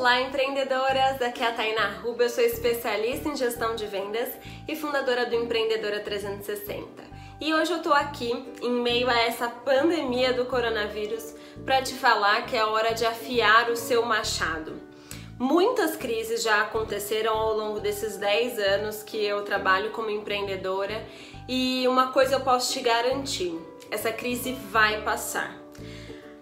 Olá, empreendedoras! Aqui é a Tainá Ruba, eu sou especialista em gestão de vendas e fundadora do Empreendedora 360. E hoje eu tô aqui em meio a essa pandemia do coronavírus para te falar que é hora de afiar o seu machado. Muitas crises já aconteceram ao longo desses 10 anos que eu trabalho como empreendedora e uma coisa eu posso te garantir: essa crise vai passar.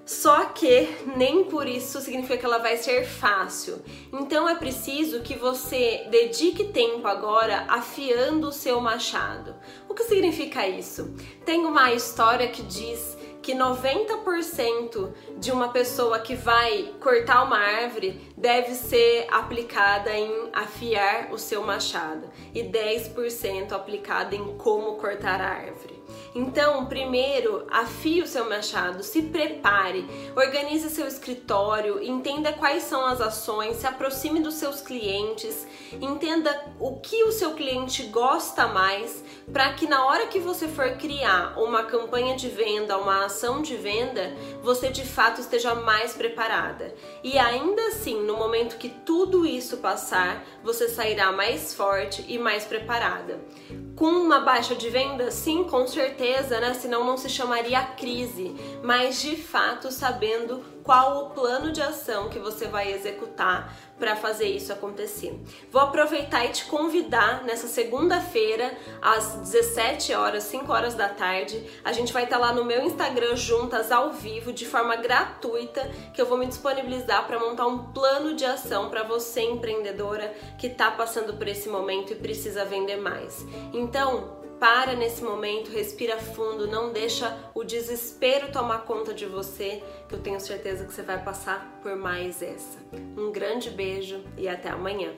Só que nem por isso significa que ela vai ser fácil. Então é preciso que você dedique tempo agora afiando o seu machado. O que significa isso? Tem uma história que diz que 90% de uma pessoa que vai cortar uma árvore deve ser aplicada em afiar o seu machado e 10% aplicada em como cortar a árvore. Então, primeiro, afie o seu machado, se prepare, organize seu escritório, entenda quais são as ações, se aproxime dos seus clientes, entenda o que o seu cliente gosta mais, para que na hora que você for criar uma campanha de venda, uma ação de venda, você de fato esteja mais preparada. E ainda assim, no momento que tudo isso passar, você sairá mais forte e mais preparada. Com uma baixa de venda, sim, com certeza, né? Senão não se chamaria crise, mas de fato sabendo qual o plano de ação que você vai executar para fazer isso acontecer. Vou aproveitar e te convidar nessa segunda-feira às 17 horas, 5 horas da tarde. A gente vai estar lá no meu Instagram juntas ao vivo de forma gratuita, que eu vou me disponibilizar para montar um plano de ação para você empreendedora que está passando por esse momento e precisa vender mais. Então, para nesse momento, respira fundo, não deixa o desespero tomar conta de você, que eu tenho certeza que você vai passar por mais essa. Um grande beijo e até amanhã.